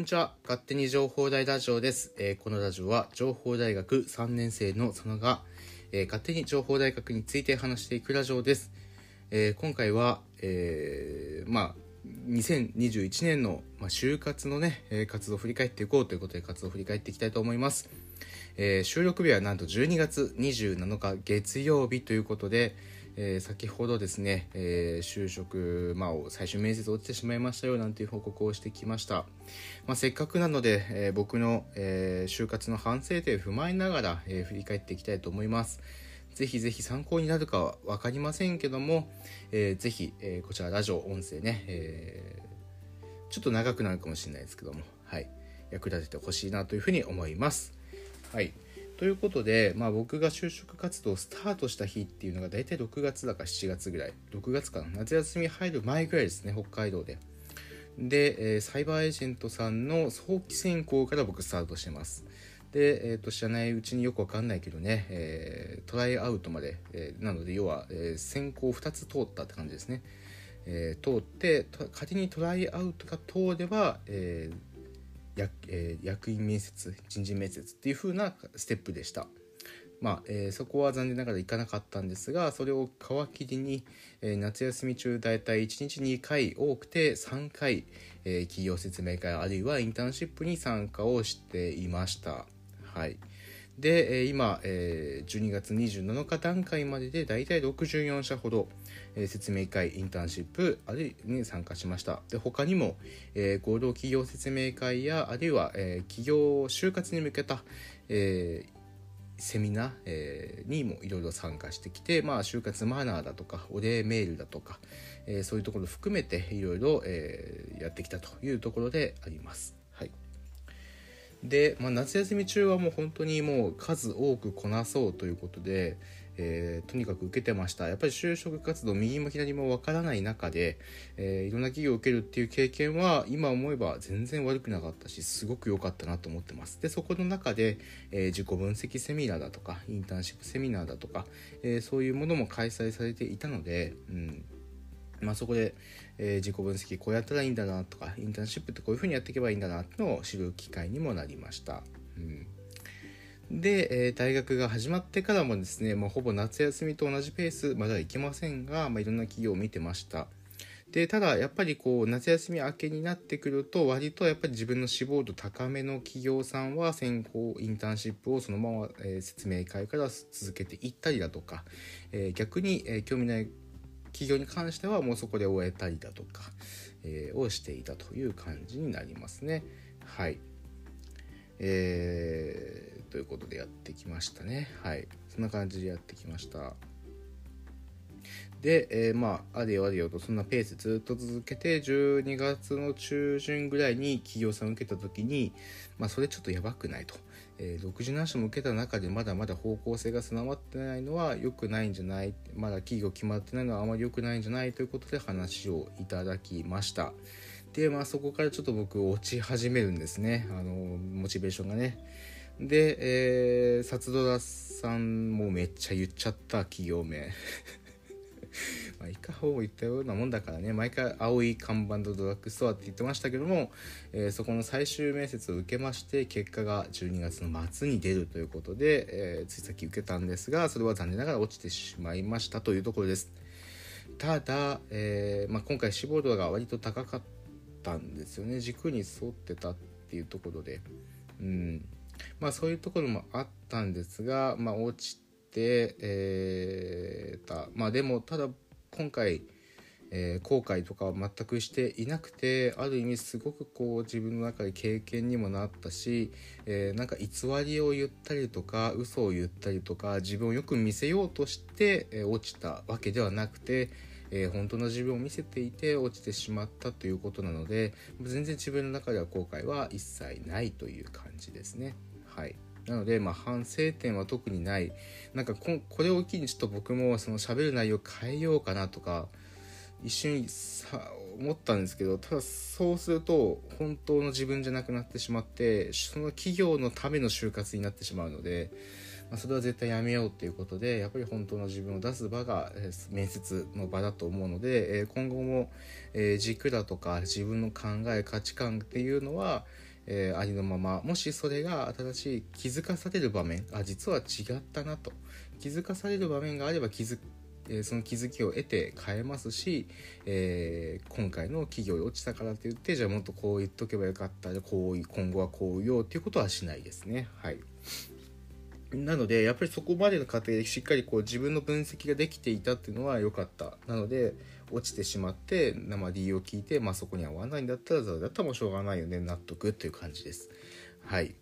んにちは。勝手に情報大ラジオです。えーこのラジオは情報大学3年生の佐野が、えー勝手に情報大学について話していくラジオです。えー今回は、えーまあ、2021年の、まあ、就活のね、え活動を振り返っていこうということで活動を振り返っていきたいと思います。えー収録日はなんと12月27日月曜日ということで、えー先ほどですね、えー就職、まあ、最終面接落ちてしまいましたよなんていう報告をしてきました、まあ、せっかくなので、えー僕の、え就活の反省点を踏まえながら、え振り返っていきたいと思います。ぜひぜひ参考になるかは分かりませんけども、えーぜひ、えこちらラジオ音声ね、えちょっと長くなるかもしれないですけども、はい、役立ててほしいなというふうに思います。はい、ということで、まあ、僕が就職活動をスタートした日っていうのが大体6月だか7月ぐらい6月かな夏休み入る前ぐらいですね北海道で。で、えーサイバーエージェントさんの早期選考から僕スタートしてます。で、えー、と知らないうちによくわかんないけどね、えートライアウトまで、えーなので要は、えー選考2つ通ったって感じですね。え通って仮にトライアウトが通れば、えー役えー役員面接人事面接っていう風なステップでした。まあえーそこは残念ながら行かなかったんですがそれを皮切りに、えー夏休み中大体1日2回多くて3回、えー企業説明会あるいはインターンシップに参加をしていました。はい、で、今、12月27日段階まででだいたい64社ほど、説明会インターンシップあるいはに参加しましたで他にも、合同企業説明会やあるいは、企業就活に向けた、セミナー、にもいろいろ参加してきて、まあ、就活マナーだとかお礼メールだとか、そういうところ含めていろいろ、やってきたというところであります。で、まあ、夏休み中はもう本当にもう数多くこなそうということで、えーとにかく受けてました。やっぱり就職活動右も左もわからない中で、えーいろんな企業を受けるっていう経験は今思えば全然悪くなかったしすごく良かったなと思ってます。でそこの中で、えー自己分析セミナーだとかインターンシップセミナーだとか、えーそういうものも開催されていたので、うん。まあ、そこで、えー自己分析こうやったらいいんだなとかインターンシップってこういうふうにやっていけばいいんだなってのを知る機会にもなりました。うんで、えー大学が始まってからもですね、まあ、ほぼ夏休みと同じペースまではいきませんが、まあ、いろんな企業を見てました。でただやっぱりこう夏休み明けになってくると割とやっぱり自分の志望度高めの企業さんは先行インターンシップをそのまま、え説明会から続けていったりだとか、え逆に、え興味ない企業に関してはもうそこで終えたりだとか、えーをしていたという感じになりますね。はい。えーということでやってきましたね。はい。そんな感じでやってきました。で、えーまあ、あれよあれよとそんなペースずっと続けて12月の中旬ぐらいに企業さん受けた時に、まあ、それちょっとやばくないと、えー67社も受けた中でまだまだ方向性が定まってないのは良くないんじゃないまだ企業決まってないのはあまり良くないんじゃないということで話をいただきました。でまあそこからちょっと僕落ち始めるんですね。あのモチベーションがね。で、えー、サツドラさんもめっちゃ言っちゃった企業名。まあ、いかほぼ言ったようなもんだからね毎回青い看板とドラッグストアって言ってましたけども、えーそこの最終面接を受けまして結果が12月の末に出るということで、えーついさっき受けたんですがそれは残念ながら落ちてしまいましたというところです。ただ、えーまあ、今回志望度が割と高かったんですよね。軸に沿ってたっていうところで。うん。まあそういうところもあったんですが、まあ、落ちて、えーた。まあでもただ今回、えー後悔とかは全くしていなくてある意味すごくこう自分の中で経験にもなったし、えーなんか偽りを言ったりとか嘘を言ったりとか自分をよく見せようとして、えー落ちたわけではなくて、えー本当の自分を見せていて落ちてしまったということなので全然自分の中では後悔は一切ないという感じですね。はいなので、まあ、反省点は特にない。なんかここれを機にちょっと僕もその喋る内容変えようかなとか一瞬さ思ったんですけどただそうすると本当の自分じゃなくなってしまってその企業のための就活になってしまうので、まあ、それは絶対やめようっていうことでやっぱり本当の自分を出す場がえー面接の場だと思うので、えー今後も、えー軸だとか自分の考え価値観っていうのは、えー、ありのまま。もしそれが新しい気づかされる場面あ実は違ったなと。気づかされる場面があれば気づえその気づきを得て変えますし、えー、今回の企業で落ちたからって言ってじゃあもっとこう言っとけばよかった。こう今後はこう言おうっていうことはしないですね。はい。なのでやっぱりそこまでの過程でしっかりこう自分の分析ができていたっていうのは良かった。なので落ちてしまって生理由を聞いて、まあ、そこに合わないんだったらだったらもうしょうがないよね納得っていう感じです。はい。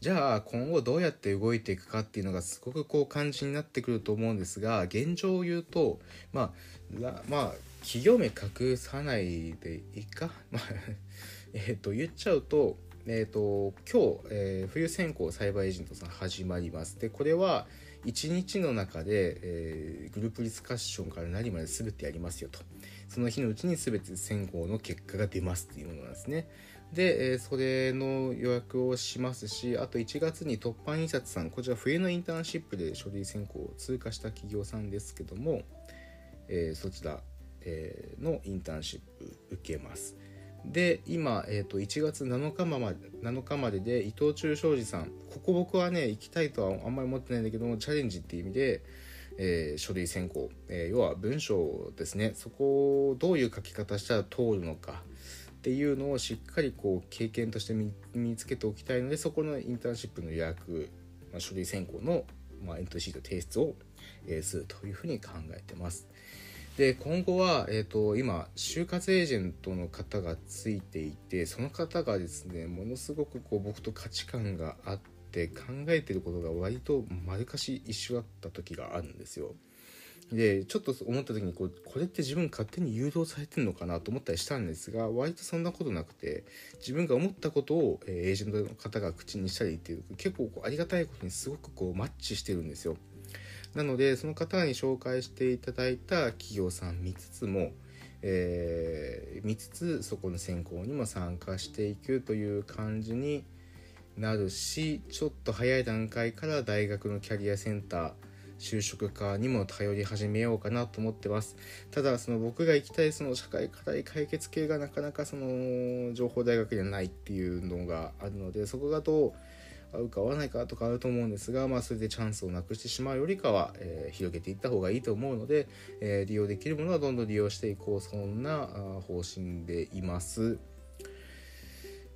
じゃあ今後どうやって動いていくかっていうのがすごくこう感じになってくると思うんですが現状を言うとまあまあ企業名隠さないでいいか、まあえっと言っちゃうとえーと、今日、えー、冬先行栽培エージェントさん始まります。でこれは1日の中で、えー、グループディスカッションから何まで全てやりますよとその日のうちに全て先行の結果が出ますっていうものなんですね。で、えー、それの予約をしますしあと1月に突破印刷さんこちら冬のインターンシップで書類選考を通過した企業さんですけども、えー、そちら、えのインターンシップ受けます。で今、えー、と1月7日まで ,7 日までで伊藤忠商事さん。ここ僕はね行きたいとはあんまり思ってないんだけどもチャレンジっていう意味で、えー、書類選考、えー、要は文章ですね。そこをどういう書き方したら通るのかっていうのをしっかりこう経験として身につけておきたいのでそこのインターンシップの予約、まあ、書類選考の、まあ、エントリーシート提出を、えー、するというふうに考えてます。で今後は、えーと、今就活エージェントの方がついていてその方がですねものすごくこう僕と価値観があって考えてることが割とまるかし一緒だった時があるんですよ。でちょっと思った時にこうこれって自分勝手に誘導されてるのかなと思ったりしたんですが割とそんなことなくて自分が思ったことをえエージェントの方が口にしたりっていう結構こうありがたいことにすごくこうマッチしてるんですよ。なのでその方に紹介していただいた企業さん見つつも、えー、見つつそこの選考にも参加していくという感じになるしちょっと早い段階から大学のキャリアセンター就職課にも頼り始めようかなと思ってます。ただその僕が行きたいその社会課題解決系がなかなかその情報大学にはないっていうのがあるのでそこがどう合うか合わないかとかあると思うんですが、まあ、それでチャンスをなくしてしまうよりかは、えー、広げていった方がいいと思うので、えー、利用できるものはどんどん利用していこうそんな方針でいます。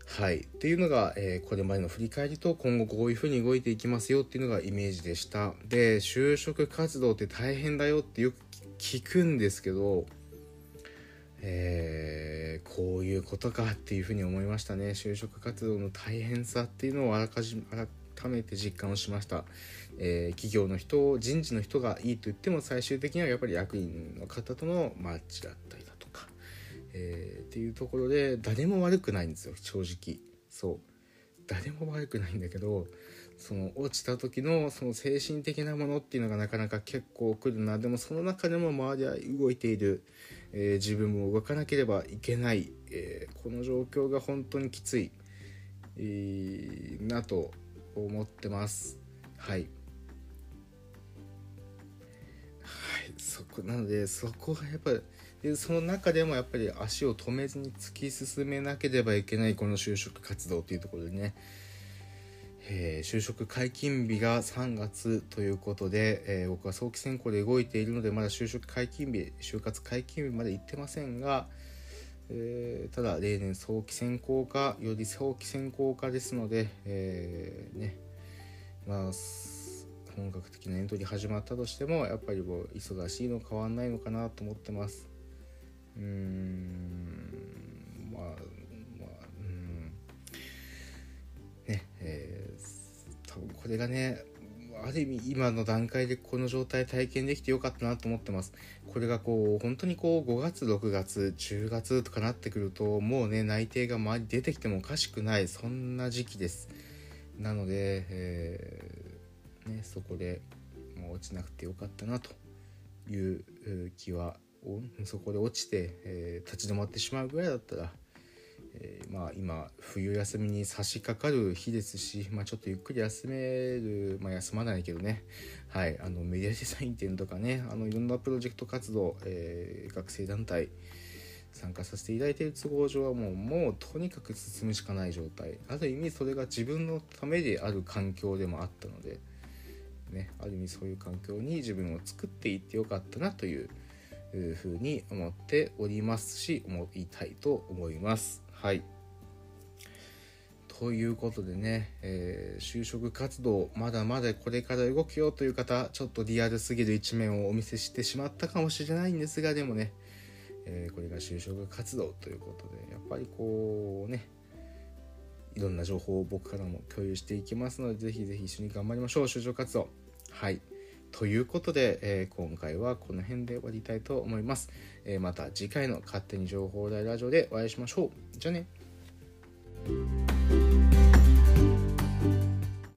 はい。っていうのが、えー、これまでの振り返りと今後こういうふうに動いていきますよっていうのがイメージでした。で、就職活動って大変だよってよく聞くんですけど、えー、こういうことかっていうふうに思いましたね。就職活動の大変さっていうのをあらかじめ改めて実感をしました、えー、企業の人人事の人がいいと言っても最終的にはやっぱり役員の方とのマッチだったりだとか、えー、っていうところで誰も悪くないんですよ。正直。そう。誰も悪くないんだけどその落ちた時のその精神的なものっていうのがなかなか結構来るな。でもその中でも周りは動いている、えー、自分も動かなければいけない、えー、この状況が本当にきつい、えー、なと思ってます。はい。はい、そこなのでそこがやっぱりでその中でもやっぱり足を止めずに突き進めなければいけないこの就職活動というところでね。えー、就職解禁日が3月ということで、えー、僕は早期選考で動いているのでまだ就職解禁日就活解禁日まで行ってませんが、えー、ただ例年早期選考化より早期選考化ですので、えねまあ、本格的なエントリー始まったとしてもやっぱりもう忙しいの変わんないのかなと思ってます。うーんまあまあうんねえーこれがねある意味今の段階でこの状態体験できてよかったなと思ってます。これがこう本当にこう5月6月10月とかなってくるともうね内定が周り出てきてもおかしくないそんな時期です。なので、えー、ね、そこでもう落ちなくてよかったなという気はそこで落ちて、えー、立ち止まってしまうぐらいだったらえー、まあ、今冬休みに差し掛かる日ですし、まあ、ちょっとゆっくり休める、まあ、休まないけどね、はい、あのメディアデザイン展とかねあのいろんなプロジェクト活動、えー、学生団体参加させていただいている都合上はもうもうとにかく進むしかない状態ある意味それが自分のためである環境でもあったので、ね、ある意味そういう環境に自分を作っていってよかったなというふうに思っておりますし思いたいと思います。はい。ということでね、えー、就職活動まだまだこれから動くよという方ちょっとリアルすぎる一面をお見せしてしまったかもしれないんですがでもねえー、これが就職活動ということでやっぱりこうねいろんな情報を僕からも共有していきますのでぜひぜひ一緒に頑張りましょう就職活動。はい。ということで、えー、今回はこの辺で終わりたいと思います、えー、また次回の勝手に情報大ラジオでお会いしましょう。じゃあね。